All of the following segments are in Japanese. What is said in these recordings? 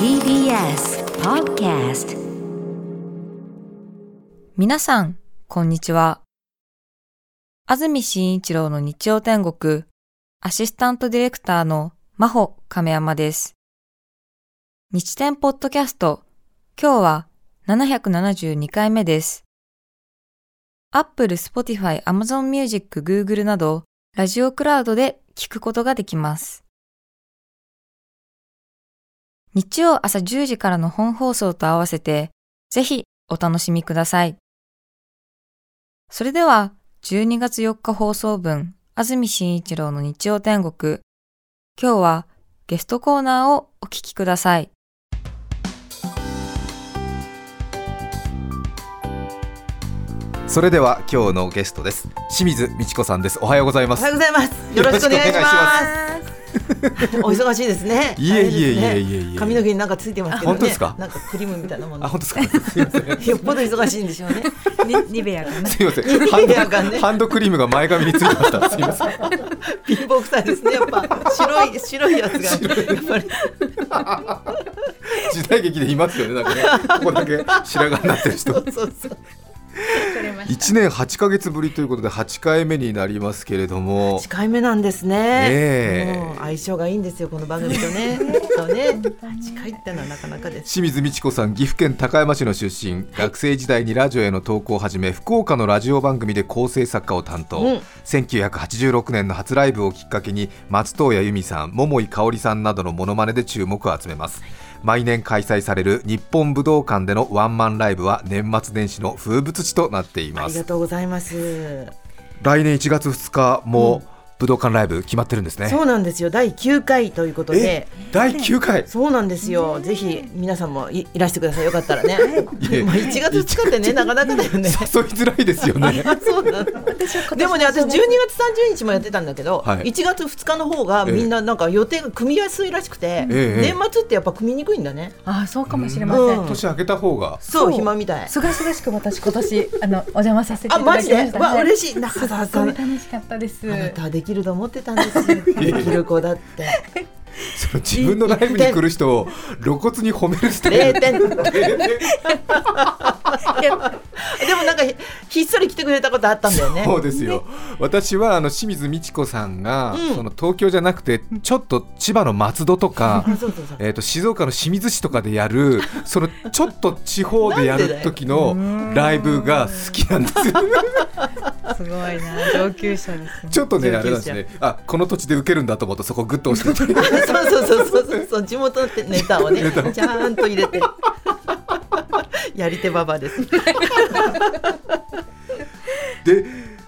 TBS Podcast 皆さん、こんにちは。安住紳一郎の日曜天国、アシスタントディレクターの真帆亀山です。日天ポッドキャスト、今日は772回目です。Apple、Spotify、Amazon Music、Google など、ラジオクラウドで聞くことができます。日曜朝10時からの本放送と合わせて、ぜひお楽しみください。それでは、12月4日放送分、安住紳一郎の日曜天国。今日はゲストコーナーをお聞きください。それでは今日のゲストです清水美智子さんですおはようございますおはようございますよろしくお願いします お忙しいですね。いえいえいえいえいえ。髪の毛になんかついてますけどね。本当ですか？なんかクリームみたいなもの。あ、本当ですか？すみません。よっぽど忙しいんでしょうね。ニベアがね。すみません。ハンドハンドクリームが前髪についてました。すみません。貧乏臭いですね。やっぱ白い白いやつが。時代劇でいますよね。なんかね。ここだけ白髪になってる人。そうそうそう。1年8か月ぶりということで8回目になりますけれども。8回目なんですね。ね相性がいいんですよこの番組とね。そうね。8回ってのはなかなかです。清水美智子さん岐阜県高山市の出身、学生時代にラジオへの投稿を始め福岡のラジオ番組で構成作家を担当、うん、1986年の初ライブをきっかけに松任谷由実さん桃井かおりさんなどのモノマネで注目を集めます、毎年開催される日本武道館でのワンマンライブは年末年始の風物詩となっています。ありがとうございます。来年1月2日も、うん武道館ライブ決まってるんですね。そうなんですよ。第9回ということで。第9回？そうなんですよ。ぜひ皆さんもいいらしてください。よかったらね。まあ1月2日ってねなかなかだよね。誘いづらいですよね。そうなんでもね私12月30日もやってたんだけど、はい、1月2日の方がみんななんか予定が組みやすいらしくて、年末ってやっぱ組みにくいんだね。あそうかもしれません、うん、年明けた方が。そう暇みたい。すがすがしく私今年あのお邪魔させていただきました。あマジで？わ嬉しい。中澤さん楽しかったです。あなたできると思ってたんですですできる子だって。その自分のライブに来る人を露骨に褒めるスタイル でもなんかひっそり来てくれたことあったんだよね。そうですよ。私はあの清水美智子さんが、うん、その東京じゃなくてちょっと千葉の松戸とか えと静岡の清水市とかでやるそのちょっと地方でやる時のライブが好きなんですよ すごいな上級者です、ね、ちょっとねあれなんですね。あこの土地で受けるんだと思うとそこグッと押して そうそうそうそうそう。地元ってネタをねちゃんと入れてやり手ババです。で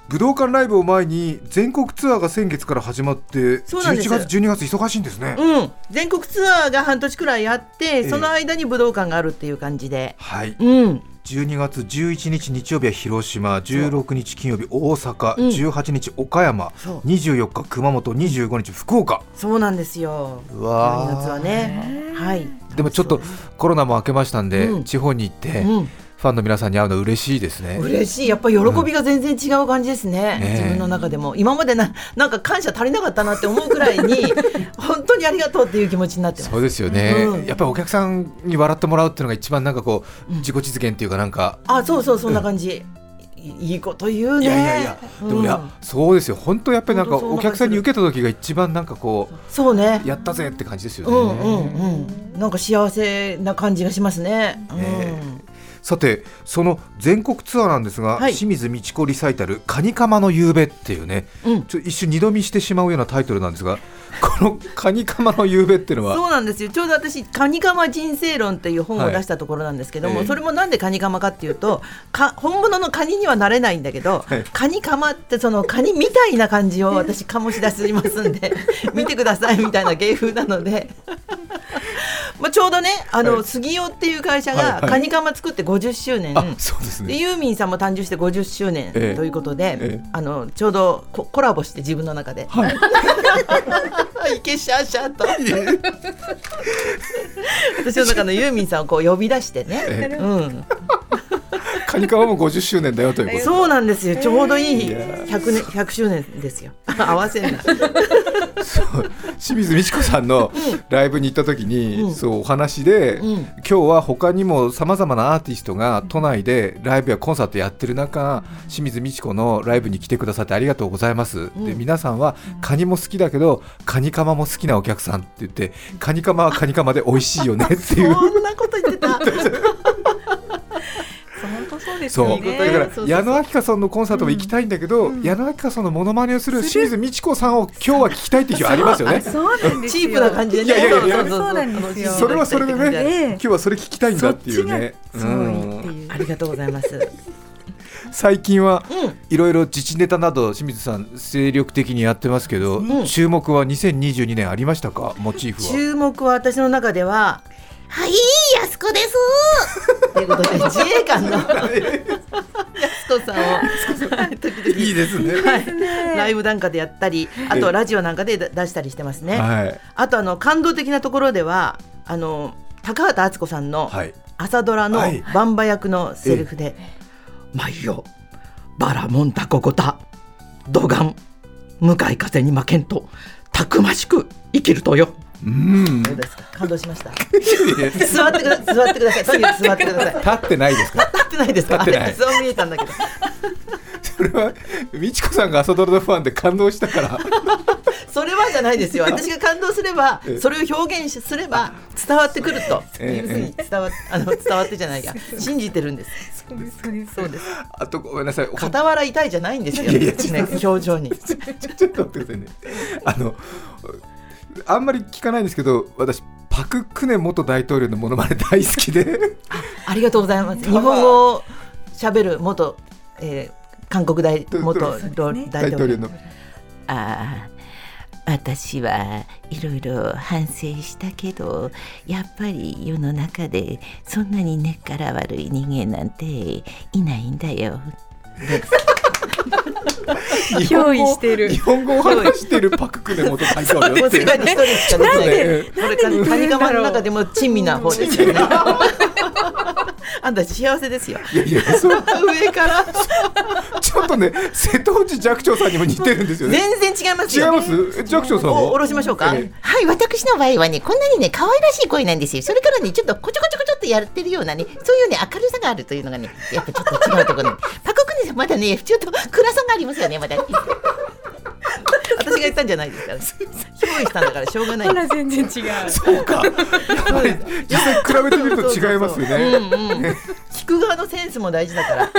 武道館ライブを前に全国ツアーが先月から始まって11月12月忙しいんですね、うん、全国ツアーが半年くらいあって、その間に武道館があるっていう感じで。はい、うん、12月11日日曜日は広島16日金曜日大阪、うん、18日岡山24日熊本25日福岡。そうなんですよ。うわ12月はね。はい。でもちょっとコロナも明けましたんで、うん、地方に行って、うんファンの皆さんに会うの嬉しいですね。嬉しい。やっぱり喜びが全然違う感じですね。うん。ね、自分の中でも。今までななんか感謝足りなかったなって思うくらいに 本当にありがとうっていう気持ちになってそうですよね、うん、やっぱりお客さんに笑ってもらうっていうのが一番なんかこう、自己実現っていうかなんか。あそうそうそんな感じ、いいこと言うね。いやいやいや、でもいや、そうですよ。本当やっぱりなんかお客さんに受けた時が一番なんかこう、そうね。やったぜって感じですよね。うんうんうん。なんか幸せな感じがしますね。ねさてその全国ツアーなんですが、はい、清水美智子リサイタル「カニカマの夕べ」っていうね、うん、ちょ一瞬二度見してしまうようなタイトルなんですが この「カニカマの夕べ」っていうのは？そうなんですよ。ちょうど私「カニカマ人生論」っていう本を出したところなんですけども、はい。それもなんでカニカマかっていうとか本物のカニにはなれないんだけど、はい、カニカマってそのカニみたいな感じを私醸し出しますんで見てくださいみたいな芸風なので まあ、ちょうどねあの、はい、杉尾っていう会社がカニカマ作って50周年、はいはい、そうですね、ユーミンさんも誕生して50周年ということで、ええ、あのちょうどココラボして自分の中で。はい。いけしゃしゃと。私の中のユーミンさんをこう呼び出してね、うん、カニカマも50周年だよということ。そうなんですよ。ちょうどいい100年100周年ですよ。合わせんなそう。清水美智子さんのライブに行った時に、うん、そうお話で、うん、今日は他にもさまざまなアーティストが都内でライブやコンサートやってる中、うん、清水美智子のライブに来てくださってありがとうございます、で皆さんはカニも好きだけどカニカマも好きなお客さんって言って。カニカマはカニカマで美味しいよねっていう。そんなこと言ってた そうですよね。だから矢野明香さんのコンサートも行きたいんだけど、うん、矢野明香さんのモノマネをする清水美智子さんを今日は聞きたいって日はありますよね。チープな感じでね。いやいやいや。そうなんですよ。それはそれでね、今日はそれ聞きたいんだっていうね。う。ん、ありがとうございます。最近はいろいろ自治ネタなど清水さん精力的にやってますけど、うん、注目は2022年ありましたか？モチーフは。注目は私の中でははい、やすこです。ということで、自衛官の。やすこさんを。時々いいですね、はい、ライブなんかでやったり、あとラジオなんかで出したりしてますね。はい、あとあの感動的なところでは、あの高畑敦子さんの朝ドラのバンバ役のセリフで、まいよ、バラモンタココタ、ドガン、向かい風に負けんと、たくましく生きるとよ。うん。どうですか？感動しました？座ってくだ座ってください。とにかく座ってください。立ってないですか？立ってないですか？立ってない。そう見えたんだけど。それは美智子さんが朝ドラのファンで感動したから。それはじゃないですよ。私が感動すれば、それを表現すれば伝わってくるというふうに伝わあの伝わってじゃないや、信じてるんです。そうですそうです。あとごめんなさい。傍ら痛いじゃないんですよ。いやいやね表情に。ちょっと待ってくださいね。あの。あんまり聞かないんですけど私パク・クネ元大統領のものまね大好きで。ありがとうございます。日本語をしゃべる元、えー、韓国大元大統領。の。あ私はいろいろ反省したけどやっぱり世の中でそんなに根っから悪い人間なんていないんだよ。憑依してる。日本語を話してるパククネ元大統領って世界に一人しかできないこれカニカマの中でも珍味な方ですよね。あんた幸せですよいやいやそ上からちょっとね瀬戸内寂聴さんにも似てるんですよね全然違います違います寂聴さんお下ろしましょうか、はい私の場合はねこんなにね可愛らしい声なんですよそれからねちょっとこちょこちょこちょっとやってるようなねそういうね明るさがあるというのがねやっぱちょっと違うところにパククネさんまだねちょっと暗さがありますよねまだ。私が言ったんじゃないですから。憑依したんだからしょうがない。ほら全然違う。そうか。やっぱり実際比べてみると違いますよね聞く側のセンスも大事だから。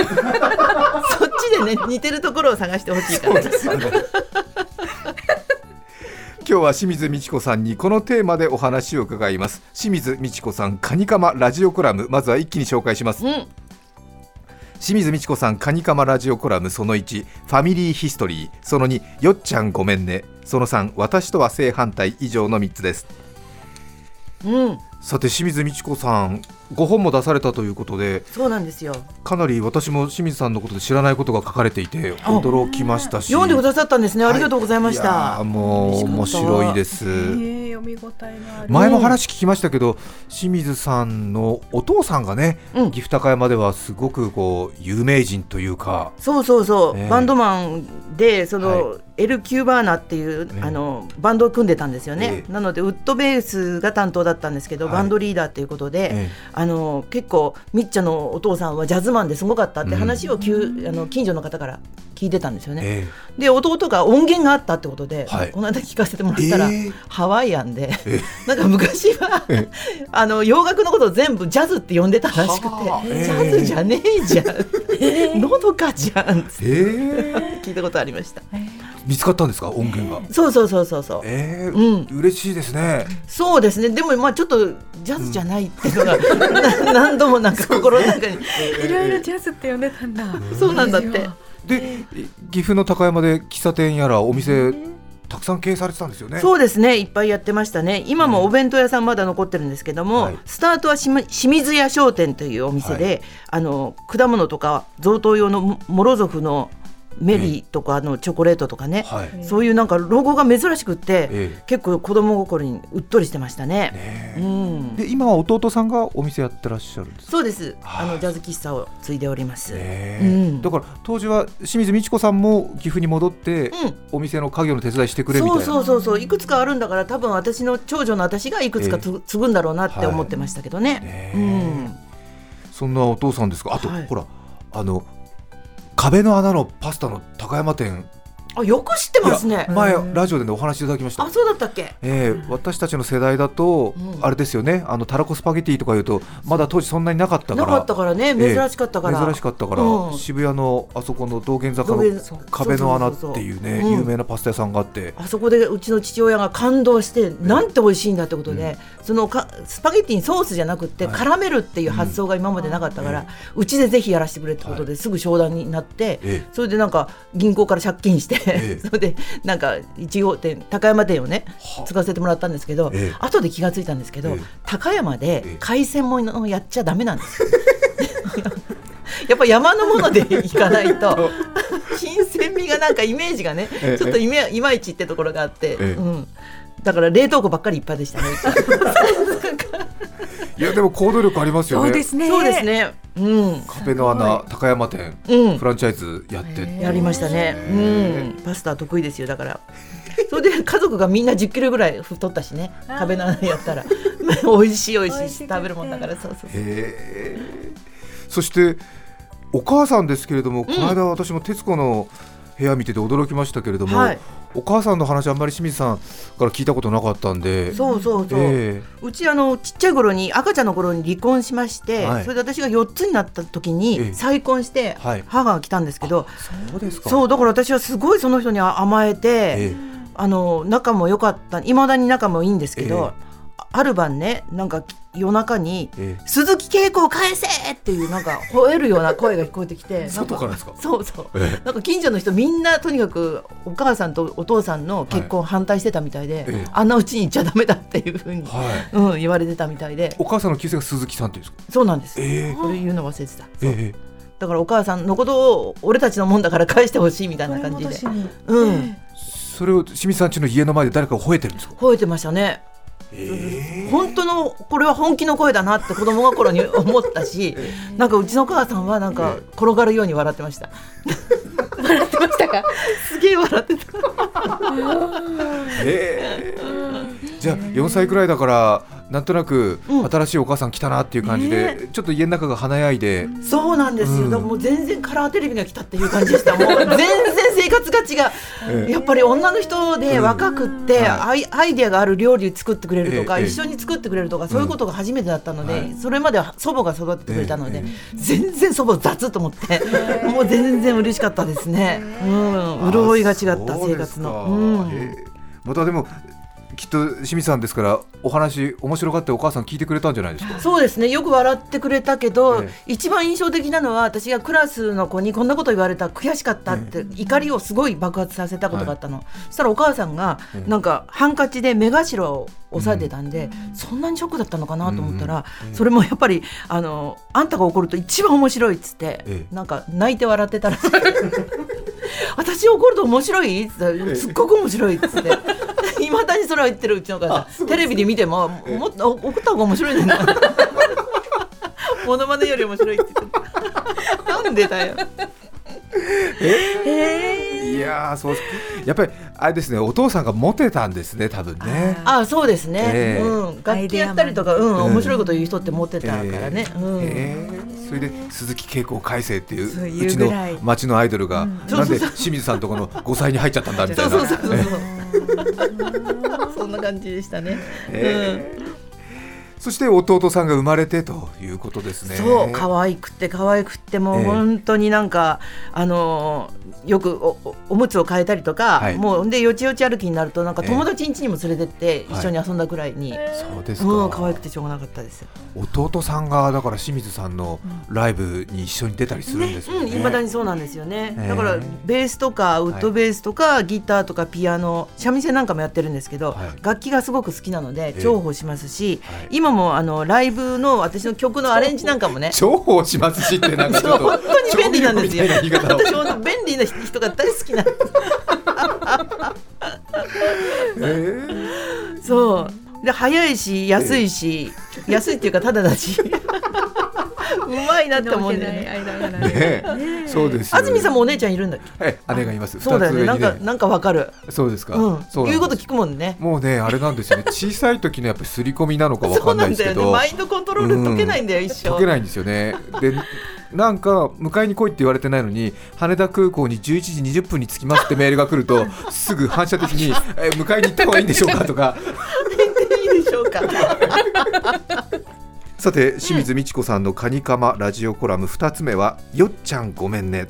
そっちでね似てるところを探してほしいから。ですよね。今日は清水美智子さんにこのテーマでお話を伺います。清水美智子さんカニカマラジオコラムまずは一気に紹介します、うん清水美智子さんカニカマラジオコラムその1ファミリーヒストリー。その2よっちゃんごめんね。その3私とは正反対。以上の3つです。うん。さて清水美智子さんご本も出されたということでそうなんですよ。かなり私も清水さんのことで知らないことが書かれていて驚きましたし。読んでくださったんですね。ありがとうございました、はい、もう面白いです、読み応えが前も話聞きましたけど清水さんのお父さんがね、うん、岐阜高山ではすごくこう有名人というか。そうそうそう、ね、バンドマンでその、はいエル・キューバーナっていう、ね、あのバンドを組んでたんですよね、えなのでウッドベースが担当だったんですけど、はい、バンドリーダーということで、えあの結構みっちゃんのお父さんはジャズマンですごかったって話を、うん、あの近所の方から聞いてたんですよね、えで弟が音源があったってことで、はい、この間聞かせてもらったら、ハワイアンで、なんか昔はあの洋楽のことを全部ジャズって呼んでたらしくて、ジャズじゃねえじゃん、のどかじゃんって、聞いたことありました。見つかったんですか？音源が。そうそうそうそうそう。えー、うん。嬉しいですね。そうですね。でもまあちょっとジャズじゃないっていうのが、うん、何度もなんか心の中に。いろいろジャズって呼んでたんだ。そうなんだって。で岐阜の高山で喫茶店やらお店たくさん経営されてたんですよね。そうですね、いっぱいやってましたね。今もお弁当屋さんまだ残ってるんですけども、はい、スタートは清水屋商店というお店で、はい、あの果物とか贈答用のモロゾフのメリーとかのチョコレートとかね、はい、そういうなんかロゴが珍しくって、えー、結構子供心にうっとりしてましたね。ねうん、で今は弟さんがお店やってらっしゃるんです。そうです。あのジャズ喫茶を継いでおります。ねうん、だから当時は清水美智子さんも岐阜に戻って、お店の家業の手伝いしてくれみたいな。そうそうそういくつかあるんだから多分私の長女の私がいくつか継ぐんだろうなって思ってましたけどね。ねうん、そんなお父さんですか？あと、はい、ほらあの壁の穴のパスタの高山店あよく知ってますね。前ラジオで、ね、お話いただきました。あそうだったっけ、えー、私たちの世代だと、うん、あれですよね。あのたらこスパゲティとかいうとまだ当時そんなになかったから。なかったからね。珍しかったから、えー、珍しかったから、うん、渋谷のあそこの道玄坂の壁の穴っていうね有名なパスタ屋さんがあって。あそこでうちの父親が感動して、なんて美味しいんだってことで、そのかスパゲティにソースじゃなくて、絡めるっていう発想が今までなかったから、うちでぜひやらせてくれってことですぐ商談になって、それでなんか銀行から借金して、それでなんか1号店高山店をね継がせてもらったんですけど、ええ、後で気が付いたんですけど、え、高山で海鮮ものやっちゃだめなんです。よ。やっぱ山のもので行かないと 新鮮味がなんかイメージがねちょっといいまいちってところがあって、うん、だから冷凍庫ばっかりいっぱいでしたね。いやでも行動力ありますよね。そうですね。そうん。壁の穴高山店、うん、フランチャイズやってやりましたね。うん。パスタ得意ですよだから。それで家族がみんな10キロぐらい太ったしね。壁の穴やったら。美味しい美味しい食べるもんだから。そうそうそう。そしてお母さんですけれども、この間私も徹子の部屋見てて驚きましたけれども、はい、お母さんの話あんまり清水さんから聞いたことなかったんで。そうそうそう、えー、うちあのちっちゃい頃に赤ちゃんの頃に離婚しまして、はい、それで私が4つになった時に再婚して母が来たんですけど、えー、そうですか。そうだから私はすごいその人に甘えて、えー、あの仲も良かったいまだに仲もいいんですけど、ある晩ねなんか夜中に「鈴木恵子を返せ!」っていうなんか吠えるような声が聞こえてきて外からですか？そうそう、なんか近所の人みんなとにかくお母さんとお父さんの結婚反対してたみたいで、あんなうちに行っちゃだめだっていうふうに、うん、言われてたみたいで。お母さんの旧姓が鈴木さんっていうんですか？そうなんです、えー、それ言うの忘れてた、えー、だからお母さんのことを俺たちのもんだから返してほしいみたいな感じで、うん、それを清水さんちの家の前で誰かを吠えてるんですか？吠えてましたねえー、本当のこれは本気の声だなって子供心に思ったし なんかうちの母さんはなんか転がるように笑ってました。笑ってましたか？すげえ笑ってた。えー、じゃあ4歳くらいだからなんとなく新しいお母さん来たなっていう感じで、うん、ちょっと家の中が華やいで。そうなんですよ、うん、もう全然カラーテレビが来たっていう感じでした。もう 全然生活が違う、やっぱり女の人で若くって、うん、アイアイデアがある料理作ってくれるとか、一緒に作ってくれるとか、そういうことが初めてだったので、それまでは祖母が育ててくれたので、全然祖母雑と思って、もう全然嬉しかったですね、うん、潤いが違った生活の。うん。またでもきっと清水さんですからお話面白がってお母さん聞いてくれたんじゃないですか？そうですねよく笑ってくれたけど、ええ、一番印象的なのは私がクラスの子にこんなこと言われた悔しかったって、え、怒りをすごい爆発させたことがあったの、はい、そしたらお母さんがなんかハンカチで目頭を押さえてたんで、うん、そんなにショックだったのかなと思ったら、うん、それもやっぱりあのあんたが怒ると一番面白いっつって、なんか泣いて笑ってたら 私怒ると面白いっつってすっごく面白いっつって。いまだにそれは言ってるうちの母さんテレビで見てももっと送った方が面白いねんな。モノマネより面白いって言ってなんでだよ。えー、いやそうやっぱりあれですねお父さんがモテたんですね多分ね。あそうですね、えー、うん、楽器やったりとか、うん、面白いこと言う人ってモテたからね、えー、うん。えー、それで鈴木恵子を返せっていううちの町のアイドルが、うん、なんで清水さんとこの5歳に入っちゃったんだみたいな。そうそうそうそう そんな感じでしたね、えー、うんそして弟さんが生まれてということですね。そう可愛くて可愛くてもう本当になんか、えー、あのよくおおむつを変えたりとか、はい、もうでよちよち歩きになるとなんか友達ん家にも連れてって一緒に遊んだぐらいに、はい、そうですか、うん、可愛くてしょうがなかったです。弟さんがだから清水さんのライブに一緒に出たりするんですよね。い、ま、だにそうなんですよね。だからベースとかウッドベースとか、ギターとかピアノ三味線なんかもやってるんですけど、楽器がすごく好きなので重宝しますし、今もあのライブの私の曲のアレンジなんかもね。重宝しますしってなんかちょっと本当に便利なんですよ。私も便利な人が大好きなんです。え。そう。で早いし安いし、安いっていうかただだし。うまいなって思うんだよね。ーねえ。そうです。よ安住さんもお姉ちゃんいるんだっけ？え姉がいます。そうだよね。なんかなんかわかる。そうですか、うん。そうこと聞くもんね。もうねあれなんですよね。小さい時のやっぱり刷り込みなのかわかんなそうないんですけど。だよね。マインドコントロール解けないんだよ、一生解けないんですよね。でなんか迎えに来いって言われてないのに羽田空港に11時20分に着きますってメールが来るとすぐ反射的に え迎えに行った方がいいんでしょうかとか。いいでしょうかさて清水美智子さんのカニカマラジオコラム2つ目はよっちゃんごめんね。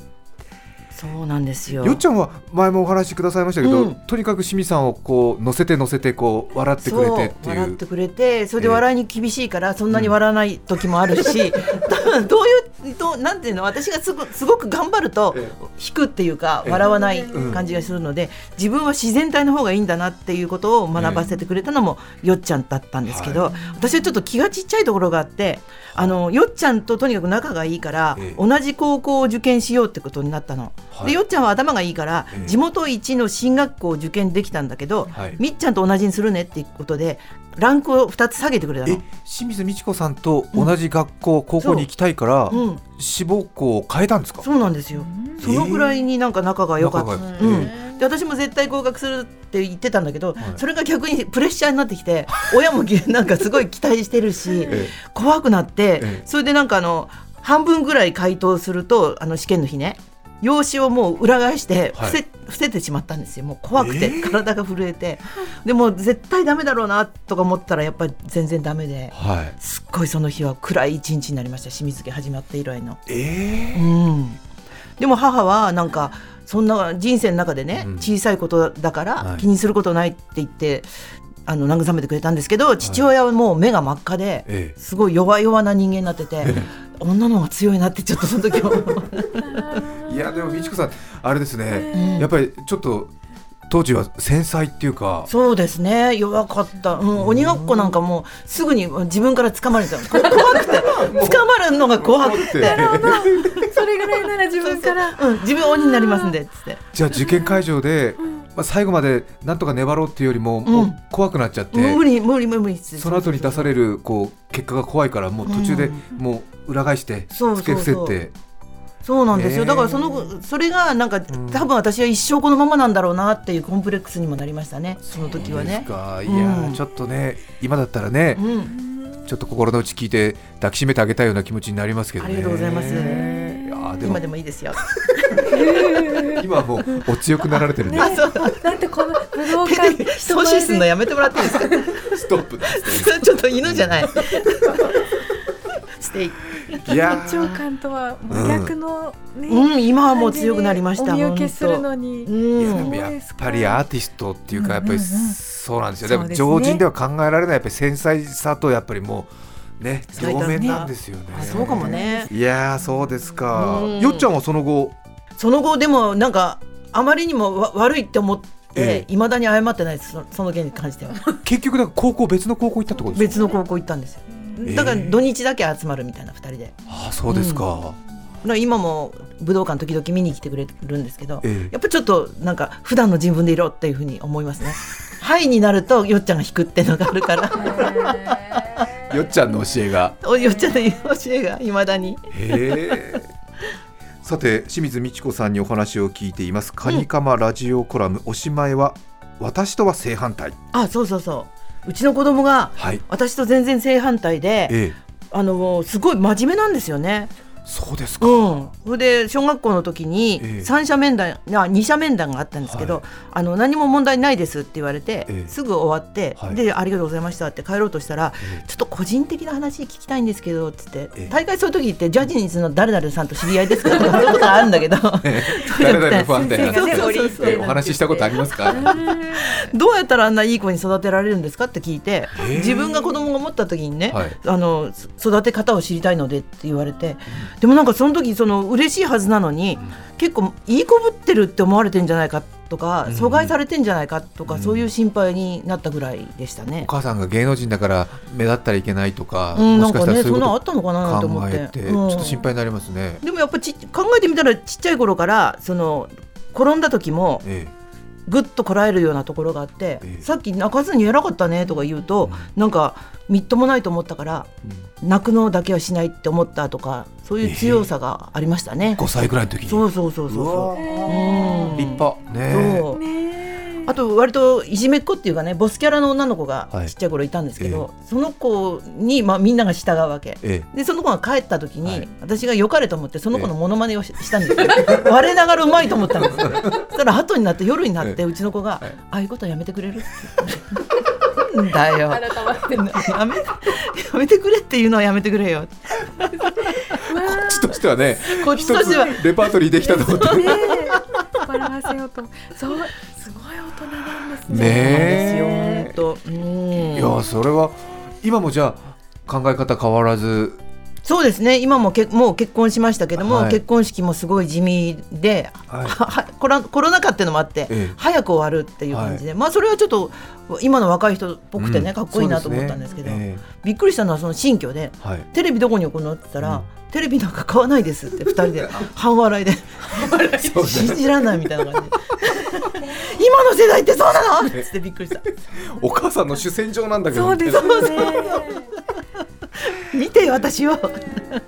そうなんですよ。よっちゃんは前もお話しくださいましたけど、うん。とにかく清水さんをこう乗せて乗せてこう笑ってくれてって笑ってくれてそれで笑いに厳しいからそんなに笑わない時もあるし、どういうどうなんていうの私がすごすごく頑張るとえ引くっていうかええ。笑わないうん感じがするので自分は自然体の方がいいんだなっていうことを学ばせてくれたのもよっちゃんだったんですけど、私はちょっと気がちっちゃいところがあってあ。のよっちゃんととにかく仲がいいから、ええ。同じ高校を受験しようってことになったの。はい。でよっちゃんは頭がいいから、ええ。地元一の進学校を受験できたんだけど、はい。みっちゃんと同じにするねっていうことでランクを2つ下げてくれたえの。清水美智子さんと同じ学校、高校に行きたいから、う。ん、志望校を変えたんですか？そうなんですよ。そのぐらいになんか仲が良かった。仲がうん、で私も絶対合格するって言ってたんだけど、はい。それが逆にプレッシャーになってきて 親もなんかすごい期待してるしえ。怖くなって、ええ。それでなんかあの半分ぐらい回答するとあの試験の日ね用紙をもう裏返してはい。伏せ,、伏せてしまったんですよ。もう怖くて、ええ体が震えて。でも絶対ダメだろうなとか思ったらやっぱり全然ダメで。はい。すっごいその日は暗い一日になりました。清水家始まって以来の。えうん、でも母はなんかそんな人生の中でね、うん。小さいことだからはい。気にすることないって言って、あの慰めてくれたんですけど父親はもう目が真っ赤で、ええ。すごい弱々な人間になってて、女の方が強いなってちょっとその時は いやでも美智子さんあれですね、うん。やっぱりちょっと当時は繊細っていうか。そうですね。弱かった、うん、鬼ごっこなんかもうすぐに自分から掴まれたこ怖くて。掴まれるのが怖くて。って。それぐらいなら自分から。うん、自分鬼になりますんでっつって。じゃあ受験会場で、まあ、最後までなんとか粘ろうっていうよりも,、もう怖くなっちゃって、無理無理無理無理っつってその後に出されるこう結果が怖いからもう途中でもう裏返してそう付けそうそう。伏せてそうなんですよ、だからそのそれがなんか、多分私は一生このままなんだろうなっていうコンプレックスにもなりましたね。その時はね。かいやー、うん。ちょっとね今だったらね、うん、ちょっと心の内聞いて抱きしめてあげたいような気持ちになりますけどね。ありがとうございます。いでも今でもいいですよ。今はもうお強くなられてるんで、あそう。だってこの武道館人阻止するのやめてもらっていいですか？ストップ ちょっと犬じゃない。ステイ。て。いや緊張ー感とは真逆のね、うん、今はもう強くなりました。お見受けする本のに。うん。もやっぱりアーティストっていうかやっぱりそうなんですよ、でも常人では考えられないやっぱり繊細さとやっぱりもうね両面なんですよね。あそうかもね。いやーそうですか。うん。よっちゃんはその後？その後でもなんかあまりにもわ悪いって思って。ええ。いまだに謝ってないです。そその件に関しては。結局だから高校別の高校行ったってことですか？別の高校行ったんですよ。えだから土日だけ集まるみたいな2人で。ああそうですか、だから今も武道館時々見に来てくれるんですけど、ええ。やっぱちょっとなんか普段の自分でいろっていうふうに思いますね。はいになるとよっちゃんが弾くっていうのがあるから。よっちゃんの教えが。およっちゃんの教えがいまだに。へえ。さて清水美智子さんにお話を聞いています。カニカマラジオコラム、おしまいは私とは正反対。あそうそうそううちの子供がはい私と全然正反対でええあのすごい真面目なんですよね。そうですか、うん、それで小学校の時にええ。三者面談、あ二者面談があったんですけど、はい。あの何も問題ないですって言われて、ええ。すぐ終わって、はい。でありがとうございましたって帰ろうとしたら、ええ。ちょっと個人的な話聞きたいんですけどっつって、ええ。大会そういう時ってジャニーズの誰々さんと知り合いですかとかそういうことがあるんだけど。誰々のファンで。先生がねそう。そうそうそう。えお話ししたことありますか？どうやったらあんないい子に育てられるんですかって聞いて、ええ。自分が子供が持った時にね、はい。あのそ育て方を知りたいのでって言われて、でもなんかその時その嬉しいはずなのに、結構いい子ぶってるって思われてんじゃないかっとか阻害されてんじゃないかとか、そういう心配になったぐらいでしたね。お母さんが芸能人だから目立ったらいけないとか、うん、もしかしたらそういうことあったのかなと思って、ちょっと心配になりますね。でもやっぱち考えてみたらちっちゃい頃からその転んだ時も、ええぐっとこらえるようなところがあって、えさっき泣かずに偉かったねとか言うと、うん、なんかみっともないと思ったから、うん、泣くのだけはしないって思ったとかそういう強さがありましたね、えー、5歳ぐらいの時に。そうそうそうそう。立派。ねそう。あと割といじめっ子っていうかねボスキャラの女の子がちっちゃい頃いたんですけど、はいえ。その子に、まあ、みんなが従うわけ、えでその子が帰った時に、はい、私が良かれと思ってその子のモノマネをし,、たんですよ。我ながらうまいと思ったんですよそしたら後になって夜になってうちの子が、ああいうことはやめてくれる？って言って。だよ。やめやめてくれっていうのはやめてくれよ。こっちとしてはね、こっちとしては。レパートリーできたと思って。笑わせようと。そうすごい大人なんですね。ねえ。いやそれは今もじゃあ考え方変わらずそうですね。今もけもう結婚しましたけども、はい、結婚式もすごい地味で、はい、コロコロナ禍っていうのもあって、ええ、早く終わるっていう感じで、はい、まあそれはちょっと今の若い人っぽくてね、うん、かっこいいなと思ったんですけど、ね。え、びっくりしたのはその新居で、テレビどこに置くのって言ったら、うん。テレビなんか買わないですって二人で。半笑いで。信じられないみたいな感じで。今の世代ってそうなの？ってびっくりした。お母さんの主戦場なんだけど。そうですね 見て私を。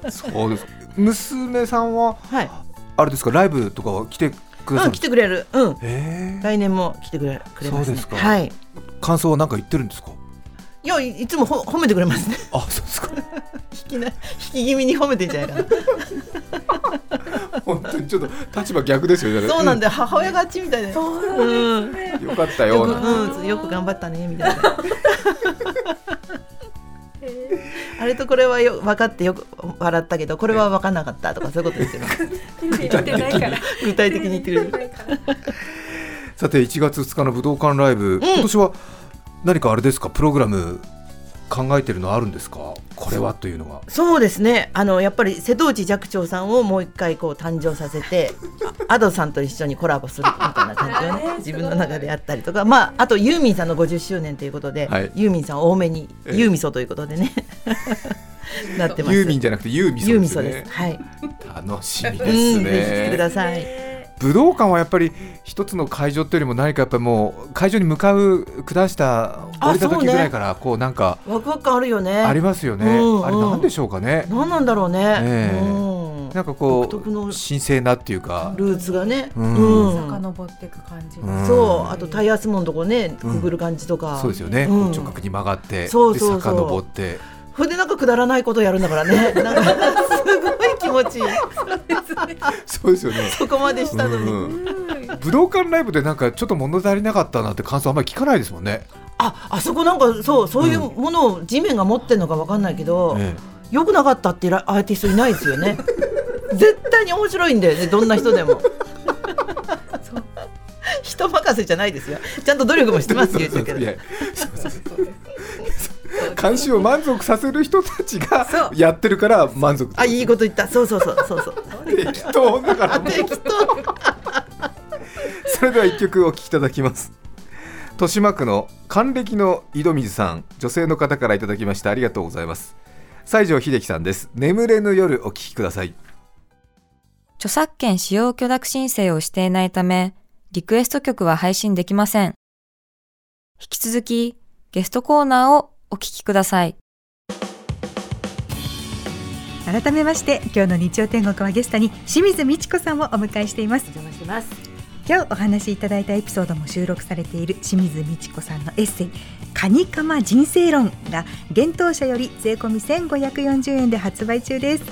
そうです。娘さんは、はい、あれですかライブとかは来てくださる、うん、来てくれる。うん。来年も来てくれくれます、ね、そうですか。はい。感想は何か言ってるんですか？いやいつもほ褒めてくれますね。あそうですか。引きな引き気味に褒めてんじゃないかな。本当にちょっと立場逆ですよね。そうなんで、うん、母親があっちみたいで、うん、よかったよよく,、うん、よく頑張ったねみたいな あれとこれはよ分かってよく笑ったけどこれは分かんなかったとかそういうことですよ具体的に具体的に言ってくれるさて1月2日の武道館ライブ、今年は何かあれですか？プログラム考えてるのあるんですか？これはというのは。そうですね。あのやっぱり瀬戸内寂聴さんをもう一回こう誕生させてアドさんと一緒にコラボするみたいな感じをね自分の中であったりとか。まああとユーミンさんの50周年ということで、はい、ユーミンさん多めにユーミソということでね。なってます。ユーミンじゃなくてユーミソですね。ユーミソです。はい。楽しみですね、うん、ください武道館はやっぱり一つの会場というよりも何かやっぱりもう会場に向かう下した降りた時ぐらいからこうなんかワクワク感あるよね。ありますよね、うんうん、あれなんでしょうかね。何なんだろうね、え。ー、なんかこう神聖なっていうか。ルーツがね、うん、遡っていく感じ、う。ん、そう。あとタイヤスモンとこねくぐる感じとか、そうですよね、直角に曲がってそうそうそう。遡って。それでなんかくだらないことやるんだからね。なんかすごい気持ちいい。そうですよね。そこまでしたのに、うん、武道館ライブでなんかちょっと物足りなかったなって感想あんまり聞かないですもんね。ああそこなんかそうそういうものを地面が持ってるのか分かんないけど、うん、よくなかったってアーティストいないですよね。絶対に面白いんだよねどんな人でも。人任せじゃないですよ。ちゃんと努力もしてますけど監視を満足させる人たちがやってるから満足あいいこと言った。そうそうそうそうそう。適当だから。適当。それでは一曲お聴きいただきます。豊島区の還暦の井戸水さん。女性の方からいただきました。ありがとうございます。西城秀樹さんです。眠れぬ夜お聴きください。著作権使用許諾申請をしていないためリクエスト曲は配信できません。引き続きゲストコーナーをお聞きください。改めまして今日の日曜天国はゲストに清水美智子さんをお迎えしています。お邪魔します今日お話しいただいたエピソードも収録されている清水美智子さんのエッセイカニカマ人生論が幻冬舎より税込み1540円で発売中です。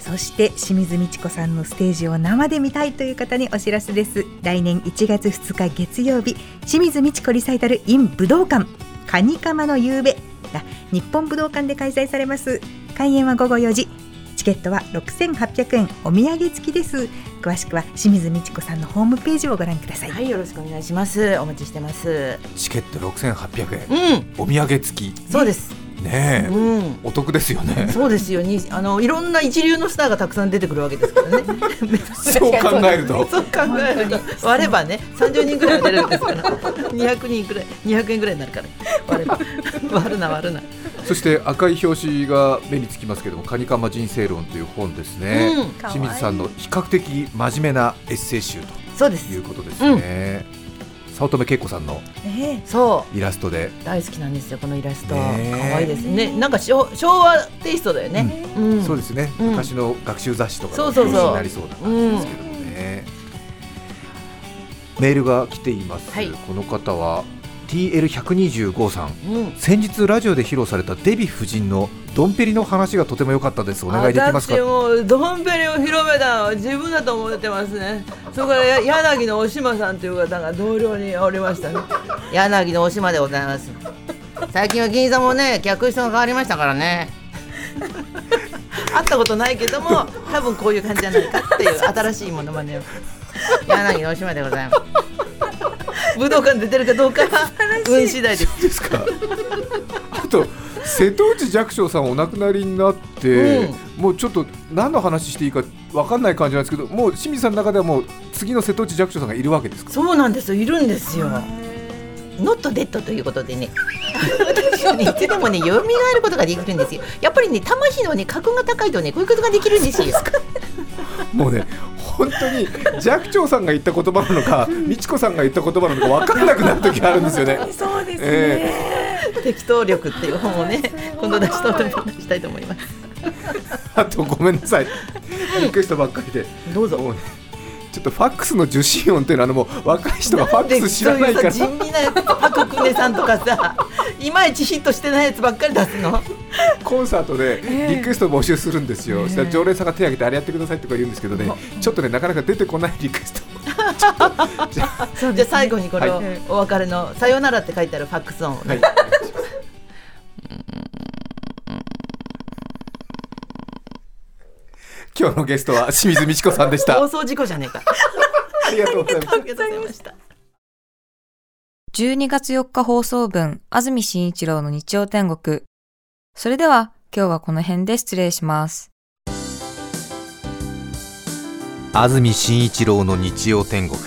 そして清水美智子さんのステージを生で見たいという方にお知らせです。来年1月2日月曜日清水美智子リサイタル in 武道館。カニカマの夕べ。が日本武道館で開催されます。開演は午後4時。チケットは6800円。お土産付きです。詳しくは清水美智子さんのホームページをご覧ください。はいよろしくお願いします。お待ちしてます。チケット6800円、うん、お土産付き。そうですねえ、うん、お得ですよね。そうですよにあのいろんな一流のスターがたくさん出てくるわけですからね。そう考えると。そう考えると割ればね三十人ぐらいは出るんですから二百人ぐらい二百円ぐらいになるから割れば割るな割るな。そして赤い表紙が目につきますけども「カニカマ人生論」という本ですね、うん、清水さんの比較的真面目なエッセイ集ということですね。早乙女恵子さんのイラストで、大好きなんですよこのイラスト。可愛いですね。なんか昭和テイストだよね、うん。そうですね、昔の学習雑誌とかの表紙になりそうな感じですけどもね、メールが来ています、この方は TL125 さん、うん、先日ラジオで披露されたデヴィ夫人のドンペリの話がとても良かったです。お願いできますか？私もドンペリを広めたのは自分だと思ってますね。そこから柳の大島さんという方が同僚におりましたね。柳の大島でございます。最近は銀座もね客室が変わりましたからね。会ったことないけども多分こういう感じじゃないかっていう新しいものまねを。柳の大島でございます武道館出てるかどうか。運次第です。ですか。あと瀬戸内寂聴さんお亡くなりになって、うん、もうちょっと何の話していいか分かんない感じなんですけどもう清水さんの中ではもう次の瀬戸内寂聴さんがいるわけですか？そうなんですよ。いるんですよ。ノットデッドということでね。私はねいつでもね蘇ることができるんですよ。やっぱりね魂のね格が高いとねこういうことができるんですよ。もうね本当に寂聴さんが言った言葉なのか美智子さんが言った言葉なのか分からなくなる時あるんですよね。そうですね、えー、適当力っていう本をね 今度出したしたいと思います。あとごめんなさい。リクエストばっかりで。どうぞ。ちょっとファックスの受信音っていうのはあのもう若い人がファックス知らないから。地味なやつパククネさんとかさいまいちヒットしてないやつばっかり出すのコンサートでリクエスト募集するんですよ、えー、したら常連さんが手を挙げてあれやってくださいとか言うんですけどね、ちょっとねなかなか出てこないリクエスト。じゃあ最後にこれをお別れの「さよなら」って書いてあるファックス音を、ね、はい。今日のゲストは清水美智子さんでした。放送事故じゃねえか。ありがとうございました。12月4日放送分安住紳一郎の日曜天国それでは今日はこの辺で失礼します。安住紳一郎の日曜天国。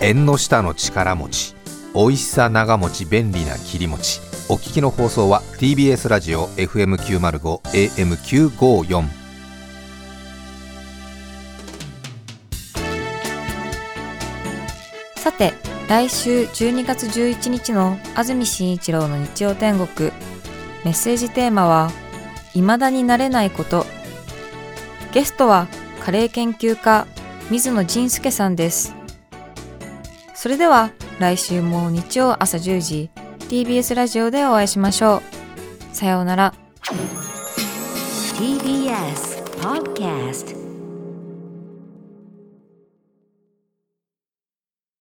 縁の下の力持ち。美味しさ長持ち便利な切り餅お聞きの放送は TBS ラジオ FM905 AM954 さて来週12月11日の安住紳一郎の日曜天国メッセージテーマは未だになれないこと。ゲストはカレー研究家水野仁介さんです。それでは来週も日曜朝10時 TBS ラジオでお会いしましょう。さようなら。TBS Podcast